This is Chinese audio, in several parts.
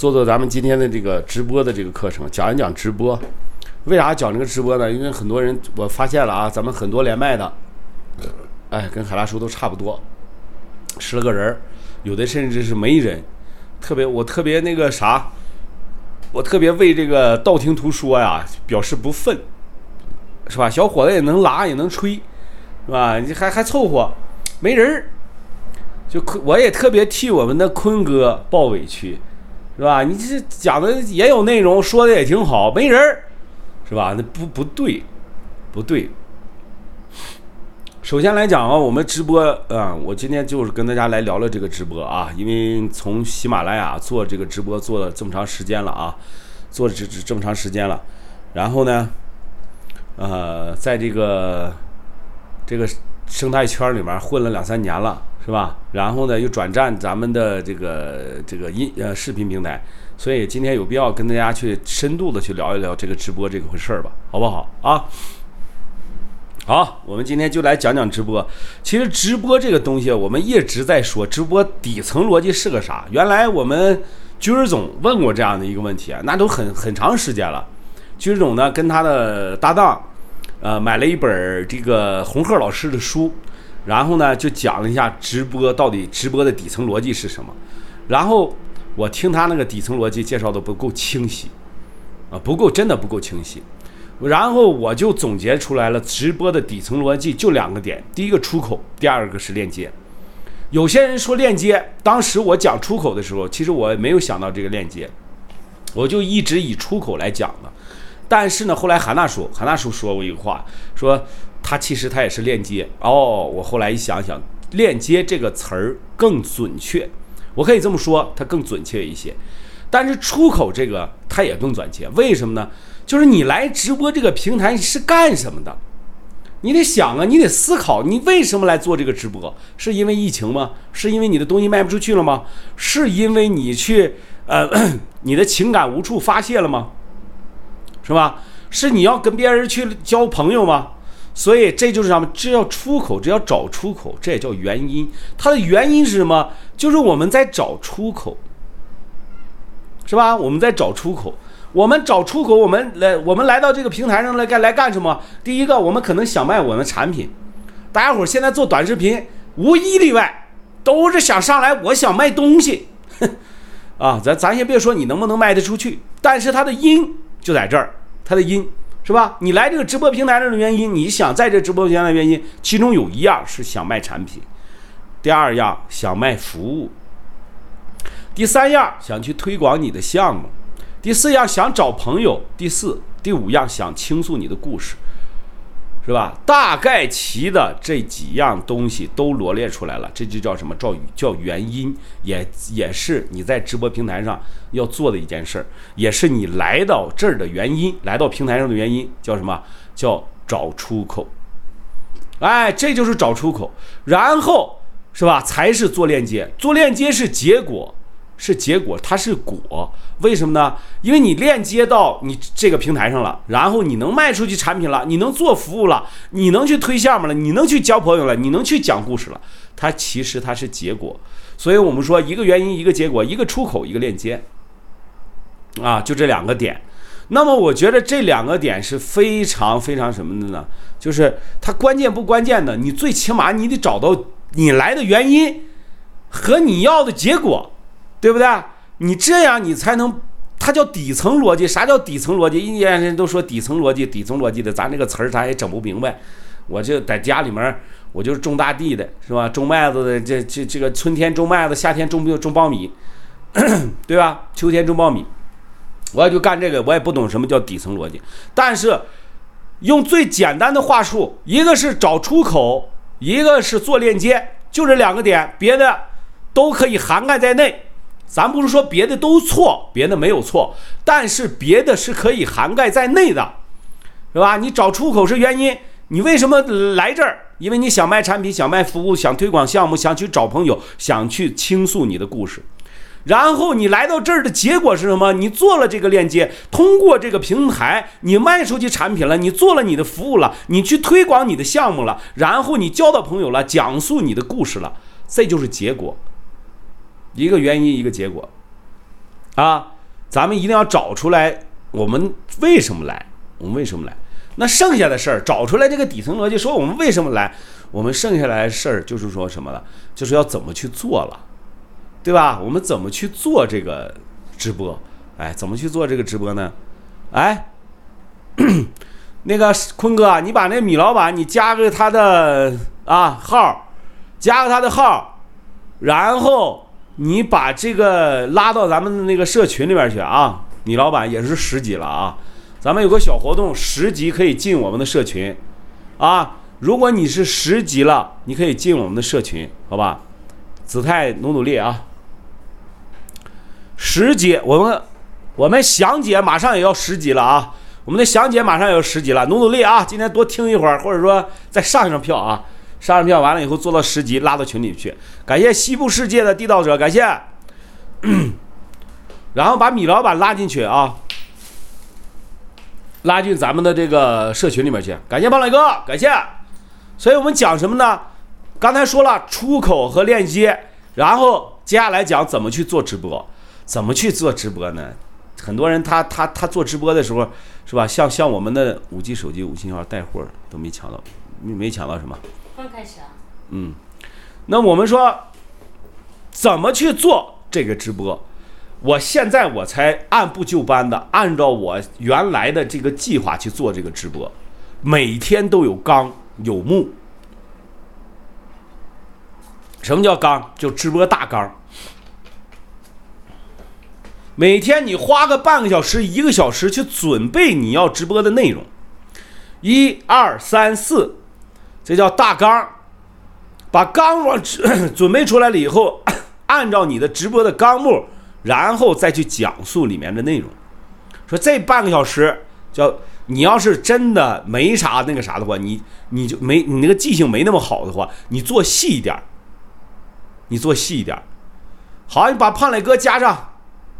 做做咱们今天的这个直播的这个课程，讲一讲直播。为啥讲这个直播呢？因为很多人我发现了啊，咱们很多连麦的，哎，跟海大叔都差不多，十来个人，有的甚至是没人。特别我特别那个啥，我特别为这个道听途说呀表示不忿，是吧？小伙子也能拉也能吹，是吧？你还还凑合，没人儿，就坤我也特别替我们的坤哥抱委屈，是吧？你这讲的也有内容，说的也挺好，没人儿，是吧？那不不对，不对。首先来讲啊，我们直播啊，我今天就是跟大家来聊聊这个直播啊，因为从喜马拉雅做这个直播做了这么长时间了啊，做这这这么长时间了，然后呢，呃，在这个这个生态圈里面混了两三年了，是吧？然后呢，又转战咱们的这个这个音呃视频平台，所以今天有必要跟大家去深度的去聊一聊这个直播这个回事儿吧，好不好啊？好，我们今天就来讲讲直播。其实直播这个东西，我们一直在说直播底层逻辑是个啥。原来我们军儿总问过这样的一个问题啊，那都很很长时间了。军总呢跟他的搭档，呃，买了一本这个红鹤老师的书，然后呢就讲了一下直播到底直播的底层逻辑是什么。然后我听他那个底层逻辑介绍的不够清晰，啊，不够，真的不够清晰。然后我就总结出来了，直播的底层逻辑就两个点：第一个出口，第二个是链接。有些人说链接，当时我讲出口的时候，其实我没有想到这个链接，我就一直以出口来讲的。但是呢，后来韩大叔，韩大叔说过一个话，说它其实它也是链接。哦，我后来一想想，链接这个词儿更准确，我可以这么说，它更准确一些。但是出口这个它也更准确，为什么呢？就是你来直播这个平台是干什么的？你得想啊，你得思考，你为什么来做这个直播？是因为疫情吗？是因为你的东西卖不出去了吗？是因为你去呃，你的情感无处发泄了吗？是吧？是你要跟别人去交朋友吗？所以这就是什么？这要出口，这要找出口，这也叫原因。它的原因是什么？就是我们在找出口，是吧？我们在找出口。我们找出口，我们来，我们来到这个平台上来干来干什么？第一个，我们可能想卖我们产品。大家伙现在做短视频，无一例外都是想上来，我想卖东西。啊，咱咱先别说你能不能卖得出去，但是它的因就在这儿，它的因是吧？你来这个直播平台上的原因，你想在这直播平台的原因，其中有一样是想卖产品，第二样想卖服务，第三样想去推广你的项目。第四样想找朋友，第四、第五样想倾诉你的故事，是吧？大概齐的这几样东西都罗列出来了，这就叫什么？叫叫原因，也也是你在直播平台上要做的一件事儿，也是你来到这儿的原因，来到平台上的原因，叫什么？叫找出口。哎，这就是找出口，然后是吧？才是做链接，做链接是结果。是结果，它是果，为什么呢？因为你链接到你这个平台上了，然后你能卖出去产品了，你能做服务了，你能去推项目了，你能去交朋友了，你能去讲故事了，它其实它是结果。所以我们说一个原因一个结果，一个出口一个链接，啊，就这两个点。那么我觉得这两个点是非常非常什么的呢？就是它关键不关键的，你最起码你得找到你来的原因和你要的结果。对不对？你这样你才能，它叫底层逻辑。啥叫底层逻辑？一些人都说底层逻辑，底层逻辑的，咱这个词儿咱也整不明白。我就在家里面，我就是种大地的，是吧？种麦子的，这这这个春天种麦子，夏天种种苞米，对吧？秋天种苞米，我也就干这个，我也不懂什么叫底层逻辑。但是用最简单的话术，一个是找出口，一个是做链接，就这两个点，别的都可以涵盖在内。咱不是说别的都错，别的没有错，但是别的是可以涵盖在内的，是吧？你找出口是原因，你为什么来这儿？因为你想卖产品，想卖服务，想推广项目，想去找朋友，想去倾诉你的故事。然后你来到这儿的结果是什么？你做了这个链接，通过这个平台，你卖出去产品了，你做了你的服务了，你去推广你的项目了，然后你交到朋友了，讲述你的故事了，这就是结果。一个原因，一个结果，啊，咱们一定要找出来我们为什么来，我们为什么来。那剩下的事儿，找出来这个底层逻辑，说我们为什么来，我们剩下来的事儿就是说什么了，就是要怎么去做了，对吧？我们怎么去做这个直播？哎，怎么去做这个直播呢？哎，那个坤哥，你把那米老板你加个他的啊号，加个他的号，然后你把这个拉到咱们的那个社群里边去啊。你老板也是十级了啊。咱们有个小活动，十级可以进我们的社群，啊，如果你是十级了，你可以进我们的社群，好吧？子泰努努力啊！十级，我们我们祥姐马上也要十级了啊！我们的祥姐马上也要十级了，努努力啊！今天多听一会儿，或者说再上一张票啊，上上票完了以后做到十级，拉到群里去。感谢西部世界的地道者，感谢，然后把米老板拉进去啊！拉进咱们的这个社群里面去，感谢胖磊哥，感谢。所以我们讲什么呢？刚才说了出口和链接，然后接下来讲怎么去做直播，怎么去做直播呢？很多人他他他做直播的时候，是吧？像像我们的五 G 手机五信号带货都没抢到，没没抢到什么？刚开始啊。嗯，那我们说怎么去做这个直播？我现在我才按部就班的按照我原来的这个计划去做这个直播，每天都有纲有目。什么叫纲？就直播大纲。每天你花个半个小时、一个小时去准备你要直播的内容，一二三四，这叫大纲。把纲目 准备出来了以后，按照你的直播的纲目。然后再去讲述里面的内容，说这半个小时叫你要是真的没啥那个啥的话，你你就没你那个记性没那么好的话，你做细一点你做细一点好，你把胖磊哥加上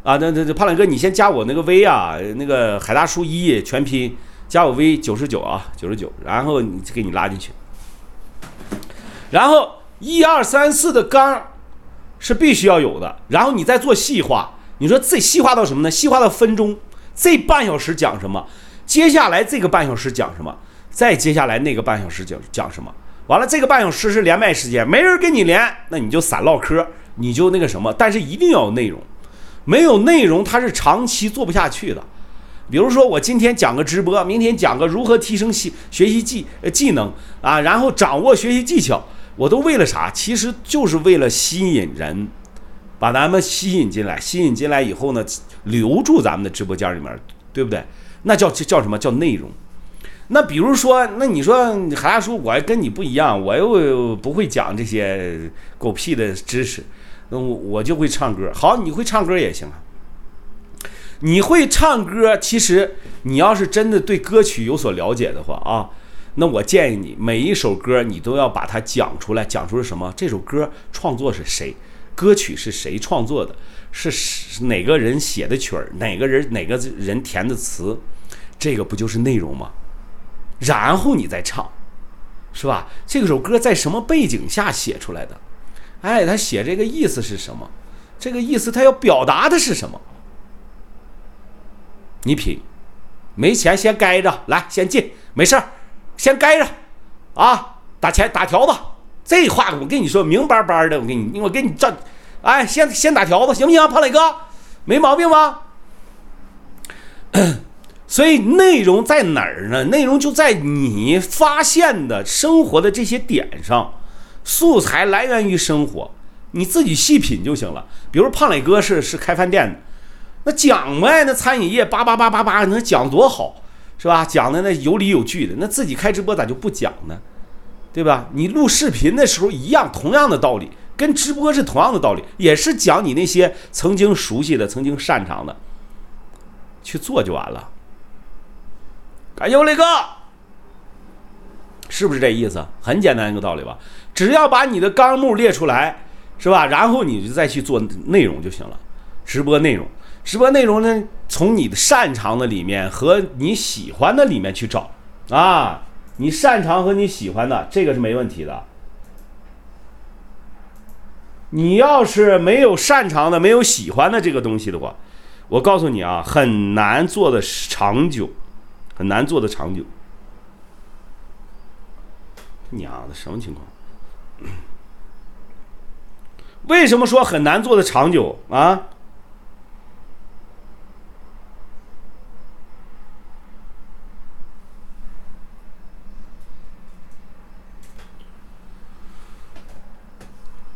啊，那那那胖磊哥你先加我那个 V 啊，那个海大叔一全拼加我 V 九十九啊九十九，然后你给你拉进去，然后一二三四的纲。是必须要有的，然后你再做细化。你说这细化到什么呢？细化到分钟，这半小时讲什么？接下来这个半小时讲什么？再接下来那个半小时讲讲什么？完了，这个半小时是连麦时间，没人跟你连，那你就散唠嗑，你就那个什么。但是一定要有内容，没有内容它是长期做不下去的。比如说我今天讲个直播，明天讲个如何提升习学习技技能啊，然后掌握学习技巧。我都为了啥？其实就是为了吸引人，把咱们吸引进来。吸引进来以后呢，留住咱们的直播间里面，对不对？那叫叫什么叫内容？那比如说，那你说海大叔，我跟你不一样，我又不会讲这些狗屁的知识，那我我就会唱歌。好，你会唱歌也行啊。你会唱歌，其实你要是真的对歌曲有所了解的话啊。那我建议你每一首歌你都要把它讲出来，讲出是什么？这首歌创作是谁？歌曲是谁创作的？是哪个人写的曲儿？哪个人哪个人填的词？这个不就是内容吗？然后你再唱，是吧？这首歌在什么背景下写出来的？哎，他写这个意思是什么？这个意思他要表达的是什么？你品，没钱先该着，来先进，没事儿。先该着，啊，打钱打条子，这话我跟你说明白白的，我给你，我给你这，哎，先先打条子行不行，胖磊哥，没毛病吧？所以内容在哪儿呢？内容就在你发现的生活的这些点上，素材来源于生活，你自己细品就行了。比如胖磊哥是是开饭店的，那讲呗，那餐饮业叭叭叭叭叭，那讲多好。是吧？讲的那有理有据的，那自己开直播咋就不讲呢？对吧？你录视频的时候一样，同样的道理，跟直播是同样的道理，也是讲你那些曾经熟悉的、曾经擅长的，去做就完了。感谢我磊哥，是不是这意思？很简单一个道理吧？只要把你的纲目列出来，是吧？然后你就再去做内容就行了，直播内容。直播内容呢，从你的擅长的里面和你喜欢的里面去找啊，你擅长和你喜欢的这个是没问题的。你要是没有擅长的、没有喜欢的这个东西的话，我告诉你啊，很难做的长久，很难做的长久。娘的，什么情况？为什么说很难做的长久啊？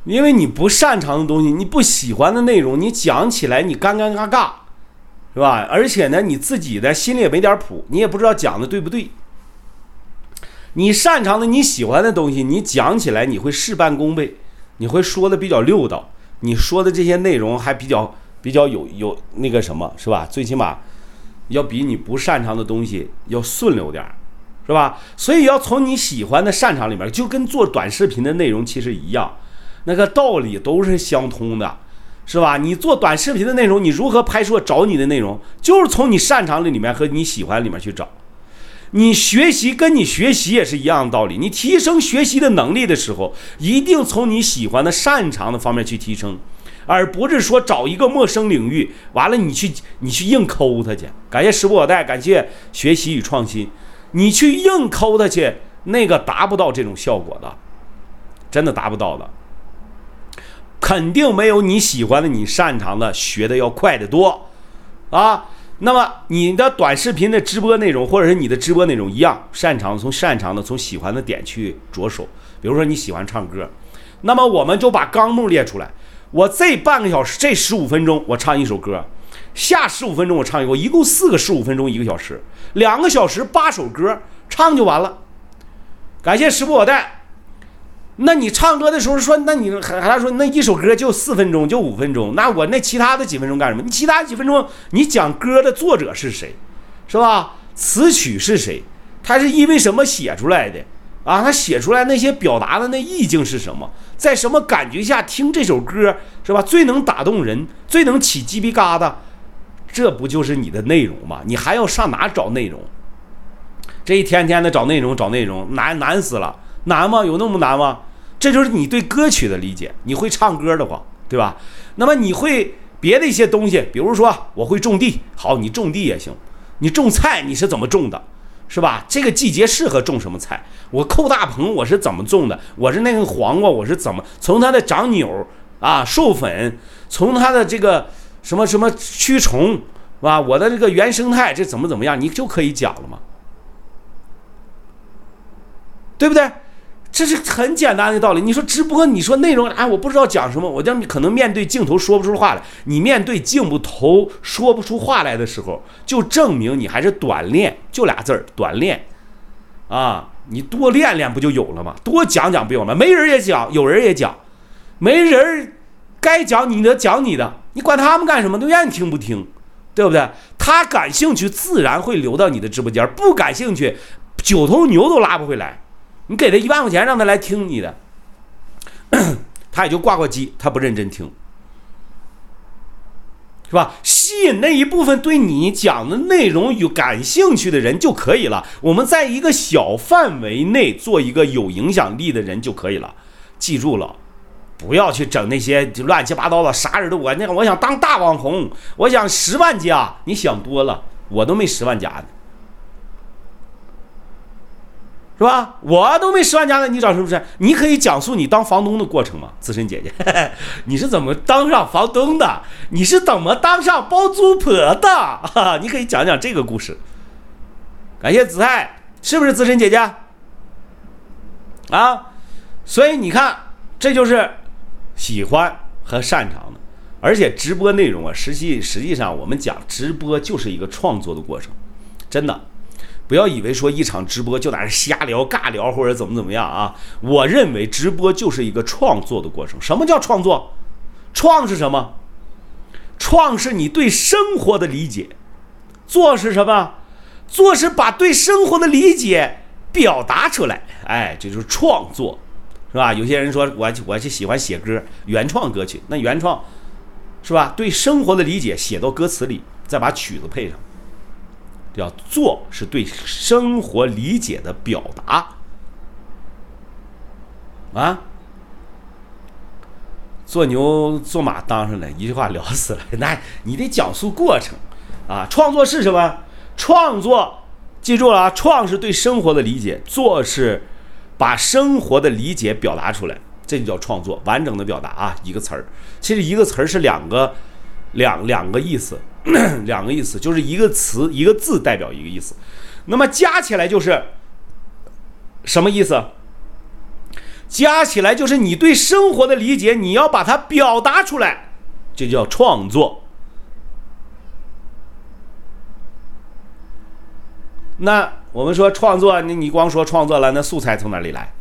因为你不擅长的东西，你不喜欢的内容，你讲起来你尴尴尬尬，是吧？而且呢，你自己的心里也没点谱，你也不知道讲的对不对。你擅长的、你喜欢的东西，你讲起来你会事半功倍，你会说的比较溜道，你说的这些内容还比较比较有有那个什么，是吧？最起码要比你不擅长的东西要顺溜点儿，是吧？所以要从你喜欢的、擅长里面，就跟做短视频的内容其实一样。那个道理都是相通的，是吧？你做短视频的内容，你如何拍摄找你的内容，就是从你擅长的里面和你喜欢里面去找。你学习跟你学习也是一样的道理，你提升学习的能力的时候，一定从你喜欢的、擅长的方面去提升，而不是说找一个陌生领域，完了你去你去硬抠它去。感谢时不我待，感谢学习与创新，你去硬抠它去，那个达不到这种效果的，真的达不到的。肯定没有你喜欢的、你擅长的学的要快得多，啊，那么你的短视频的直播内容，或者是你的直播内容一样，擅长从擅长的、从喜欢的点去着手。比如说你喜欢唱歌，那么我们就把纲目列出来。我这半个小时、这十五分钟我唱一首歌，下十五分钟我唱一个，一共四个十五分钟一个小时，两个小时八首歌唱就完了。感谢时不我待。那你唱歌的时候说，那你还还说那一首歌就四分钟就五分钟，那我那其他的几分钟干什么？你其他几分钟你讲歌的作者是谁，是吧？词曲是谁？他是因为什么写出来的啊？他写出来那些表达的那意境是什么？在什么感觉下听这首歌是吧？最能打动人，最能起鸡皮疙瘩，这不就是你的内容吗？你还要上哪找内容？这一天天的找内容找内容，难难死了。难吗？有那么难吗？这就是你对歌曲的理解。你会唱歌的话，对吧？那么你会别的一些东西，比如说我会种地，好，你种地也行。你种菜你是怎么种的，是吧？这个季节适合种什么菜？我扣大棚我是怎么种的？我是那个黄瓜我是怎么从它的长扭啊授粉，从它的这个什么什么驱虫，是吧？我的这个原生态这怎么怎么样，你就可以讲了嘛，对不对？这是很简单的道理。你说直播，你说内容，哎，我不知道讲什么，我让你可能面对镜头说不出话来。你面对镜头说不出话来的时候，就证明你还是短练，就俩字儿，短练。啊，你多练练不就有了吗？多讲讲不有了？没人也讲，有人也讲，没人该讲你的讲你的，你管他们干什么？都愿意听不听，对不对？他感兴趣，自然会留到你的直播间；不感兴趣，九头牛都拉不回来。你给他一万块钱让他来听你的，他也就挂挂机，他不认真听，是吧？吸引那一部分对你讲的内容有感兴趣的人就可以了。我们在一个小范围内做一个有影响力的人就可以了。记住了，不要去整那些乱七八糟的，啥人都我那个，我想当大网红，我想十万加，你想多了，我都没十万加呢。是吧？我都没十万加呢，你找是不是？你可以讲述你当房东的过程吗？资深姐姐，你是怎么当上房东的？你是怎么当上包租婆的？哈，你可以讲讲这个故事。感谢子泰，是不是资深姐姐？啊，所以你看，这就是喜欢和擅长的，而且直播内容啊，实际实际上我们讲直播就是一个创作的过程，真的。不要以为说一场直播就在那瞎聊、尬聊或者怎么怎么样啊！我认为直播就是一个创作的过程。什么叫创作？创是什么？创是你对生活的理解，做是什么？做是把对生活的理解表达出来。哎，这就是创作，是吧？有些人说我我就喜欢写歌，原创歌曲，那原创是吧？对生活的理解写到歌词里，再把曲子配上。要做是对生活理解的表达啊，做牛做马当上了，一句话聊死了。那你得讲述过程啊！创作是什么？创作，记住了啊！创是对生活的理解，做是把生活的理解表达出来，这就叫创作，完整的表达啊！一个词儿，其实一个词儿是两个两两个意思，两个意思，就是一个词一个字代表一个意思，那么加起来就是什么意思？加起来就是你对生活的理解，你要把它表达出来，这叫创作。那我们说创作，你你光说创作了，那素材从哪里来？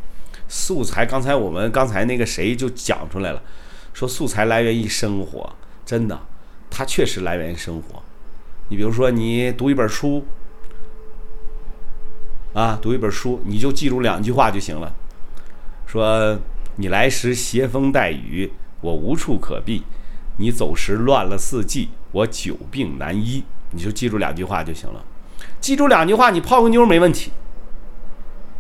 素材刚才我们刚才那个谁就讲出来了，说素材来源于生活，真的，它确实来源于生活。你比如说，你读一本书，啊，读一本书，你就记住两句话就行了。说你来时携风带雨，我无处可避；你走时乱了四季，我久病难医。你就记住两句话就行了。记住两句话，你泡个妞没问题。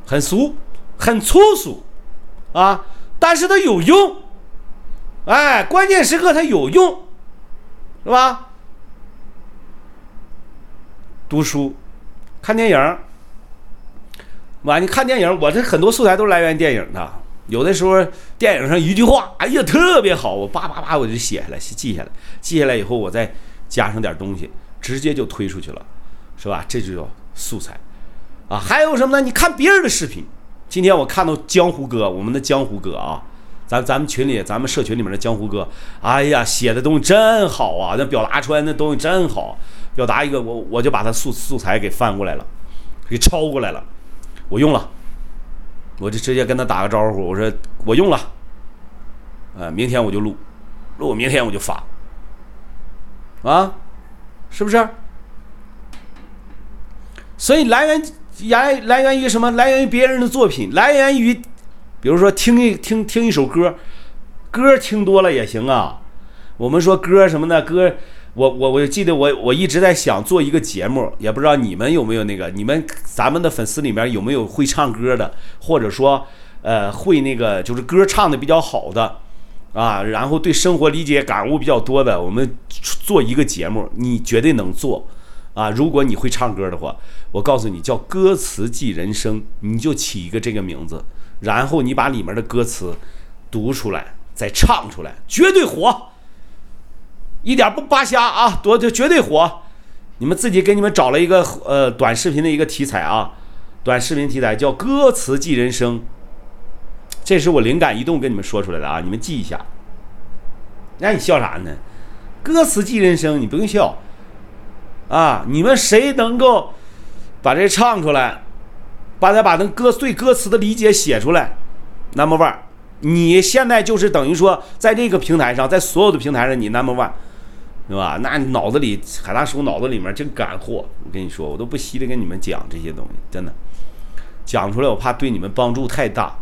很俗，很粗俗，啊，但是它有用。哎，关键时刻它有用，是吧？读书，看电影。完，你看电影，我这很多素材都来源于电影的。有的时候电影上一句话，哎呀，特别好，我叭叭叭我就写下来，记下来，记下来以后我再加上点东西，直接就推出去了，是吧？这就叫素材啊。还有什么呢？你看别人的视频，今天我看到江湖哥，我们的江湖哥啊，咱咱们群里，咱们社群里面的江湖哥，哎呀，写的东西真好啊，那表达出来那东西真好，表达一个我我就把他素素材给翻过来了，给抄过来了，我用了。我就直接跟他打个招呼，我说我用了，呃，明天我就录，录明天我就发，啊，是不是？所以来源来来源于什么？来源于别人的作品，来源于，比如说听一听听一首歌，歌听多了也行啊。我们说歌什么的歌。我我我记得我我一直在想做一个节目，也不知道你们有没有那个，你们咱们的粉丝里面有没有会唱歌的，或者说呃会那个就是歌唱的比较好的啊，然后对生活理解感悟比较多的，我们做一个节目，你绝对能做啊！如果你会唱歌的话，我告诉你叫歌词记人生，你就起一个这个名字，然后你把里面的歌词读出来，再唱出来，绝对火。一点不扒瞎啊，多就绝对火！你们自己给你们找了一个呃短视频的一个题材啊，短视频题材叫“歌词记人生”，这是我灵感一动跟你们说出来的啊，你们记一下。那你笑啥呢？歌词记人生，你不用笑啊！你们谁能够把这唱出来，把它把那歌对歌词的理解写出来，number one，你现在就是等于说在这个平台上，在所有的平台上，你 number one。对吧？那脑子里海大叔脑子里面真干货，我跟你说，我都不稀得跟你们讲这些东西，真的讲出来我怕对你们帮助太大。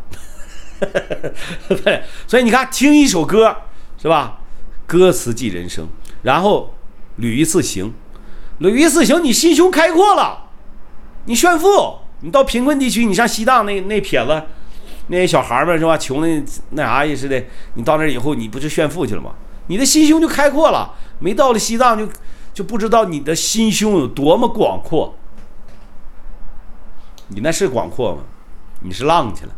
对，所以你看，听一首歌是吧？歌词记人生，然后旅一次行，旅一次行，你心胸开阔了，你炫富，你到贫困地区，你上西藏那那撇子那些小孩们是吧？穷的那啥意思的，你到那以后，你不就炫富去了吗？你的心胸就开阔了，没到了西藏就就不知道你的心胸有多么广阔。你那是广阔吗？你是浪去了。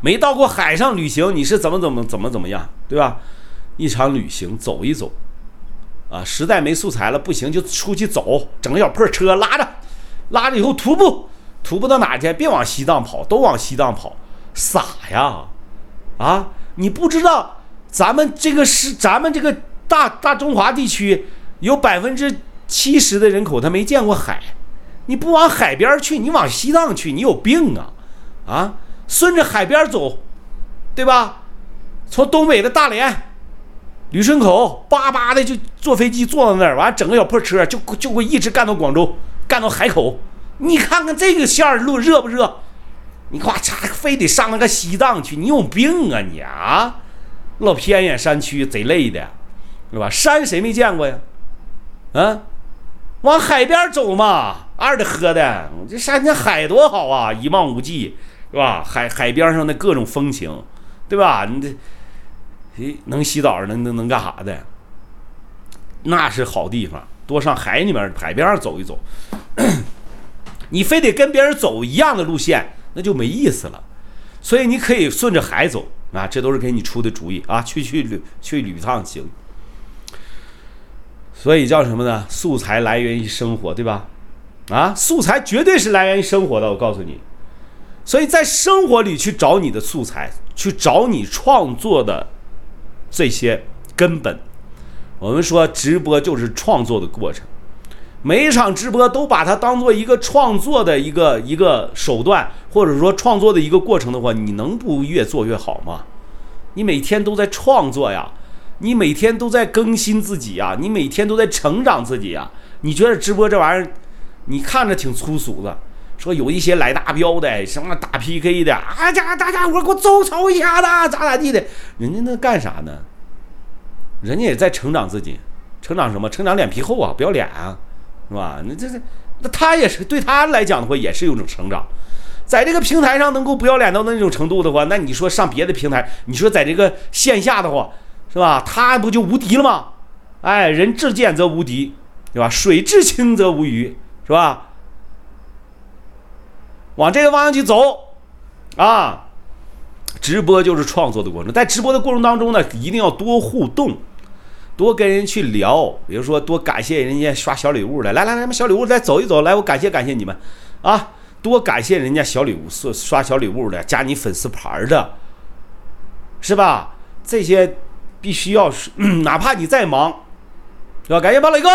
没到过海上旅行，你是怎么怎么怎么怎么样，对吧？一场旅行走一走，啊，实在没素材了，不行就出去走，整个小破车拉着，拉着以后徒步，徒步到哪去？别往西藏跑，都往西藏跑，傻呀！啊，你不知道。咱们这个是咱们这个大大中华地区，有百分之七十的人口他没见过海，你不往海边去，你往西藏去，你有病啊！啊，顺着海边走，对吧？从东北的大连、旅顺口，叭叭的就坐飞机坐到那儿，完整个小破车就就会一直干到广州，干到海口。你看看这个线路热不热？你咔嚓非得上那个西藏去，你有病啊你啊！老偏远山区贼累的，是吧？山谁没见过呀？啊，往海边走嘛，二的喝的，这山这海多好啊，一望无际，是吧？海海边上的各种风情，对吧？你这能洗澡，能能能干啥的？那是好地方，多上海里面海边上走一走。你非得跟别人走一样的路线，那就没意思了。所以你可以顺着海走啊，这都是给你出的主意啊，去去旅去旅趟行。所以叫什么呢？素材来源于生活，对吧？啊，素材绝对是来源于生活的，我告诉你。所以在生活里去找你的素材，去找你创作的这些根本。我们说直播就是创作的过程，每一场直播都把它当做一个创作的一个一个手段，或者说创作的一个过程的话，你能不越做越好吗？你每天都在创作呀，你每天都在更新自己呀，你每天都在成长自己呀。你觉得直播这玩意儿，你看着挺粗俗的，说有一些来大标的，什么打 PK 的，啊家大家伙给我众筹一下子，咋咋地的，人家那干啥呢？人家也在成长自己，成长什么？成长脸皮厚啊，不要脸啊，是吧？那这这，那他也是对他来讲的话，也是一种成长。在这个平台上能够不要脸到那种程度的话，那你说上别的平台，你说在这个线下的话，是吧？他不就无敌了吗？哎，人至贱则无敌，对吧？水至清则无鱼，是吧？往这个方向去走，啊，直播就是创作的过程，在直播的过程当中呢，一定要多互动。多跟人去聊，比如说多感谢人家刷小礼物的，来来来，小礼物再走一走，来我感谢感谢你们，啊，多感谢人家小礼物刷刷小礼物的，加你粉丝牌的，是吧？这些必须要，哪怕你再忙，是吧？感谢胖磊哥，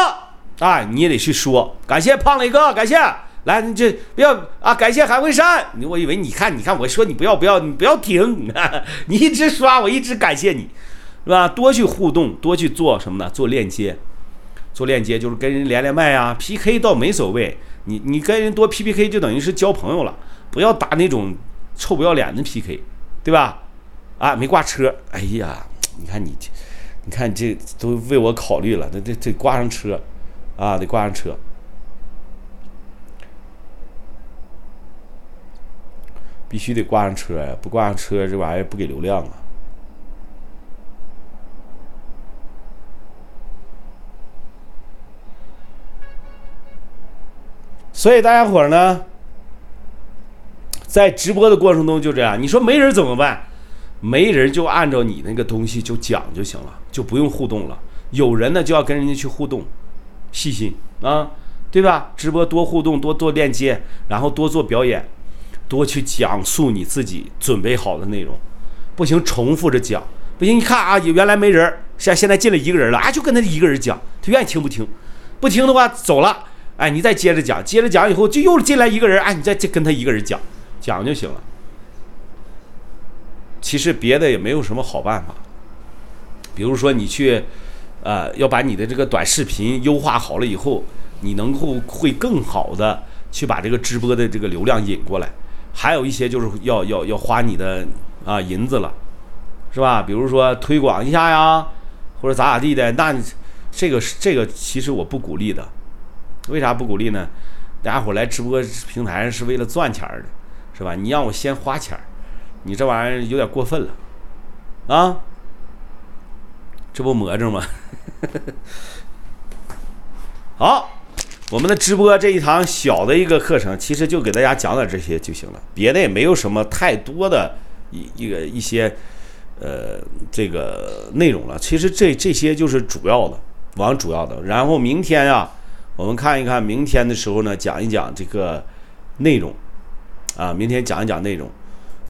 啊，你也得去说。感谢胖磊哥，感谢，来你这不要啊，感谢韩慧山，我以为你看你看我说你不要不要你不要停，你一直刷我一直感谢你。是吧？多去互动，多去做什么呢？做链接，做链接就是跟人连连麦啊。PK 倒没所谓，你你跟人多 PPK 就等于是交朋友了。不要打那种臭不要脸的 PK，对吧？啊，没挂车，哎呀，你看你，你看这都为我考虑了，得得得挂上车，啊，得挂上车，必须得挂上车呀！不挂上车，这玩意儿不给流量啊。所以大家伙呢，在直播的过程中就这样，你说没人怎么办？没人就按照你那个东西就讲就行了，就不用互动了。有人呢就要跟人家去互动，细心啊，对吧？直播多互动，多做链接，然后多做表演，多去讲述你自己准备好的内容。不行，重复着讲，不行。你看啊，原来没人，现现在进来一个人了啊，就跟他一个人讲，他愿意听不听？不听的话走了。哎，你再接着讲，接着讲以后就又进来一个人，哎，你再跟他一个人讲，讲就行了。其实别的也没有什么好办法，比如说你去，呃，要把你的这个短视频优化好了以后，你能够会更好的去把这个直播的这个流量引过来。还有一些就是要要要花你的啊银子了，是吧？比如说推广一下呀，或者咋咋地的，那这个这个其实我不鼓励的。为啥不鼓励呢？大家伙来直播平台上是为了赚钱的，是吧？你让我先花钱，你这玩意儿有点过分了，啊？这不魔怔吗？好，我们的直播这一堂小的一个课程，其实就给大家讲点这些就行了，别的也没有什么太多的一一个一些呃这个内容了。其实这这些就是主要的，往主要的。然后明天呀。我们看一看明天的时候呢，讲一讲这个内容，啊，明天讲一讲内容。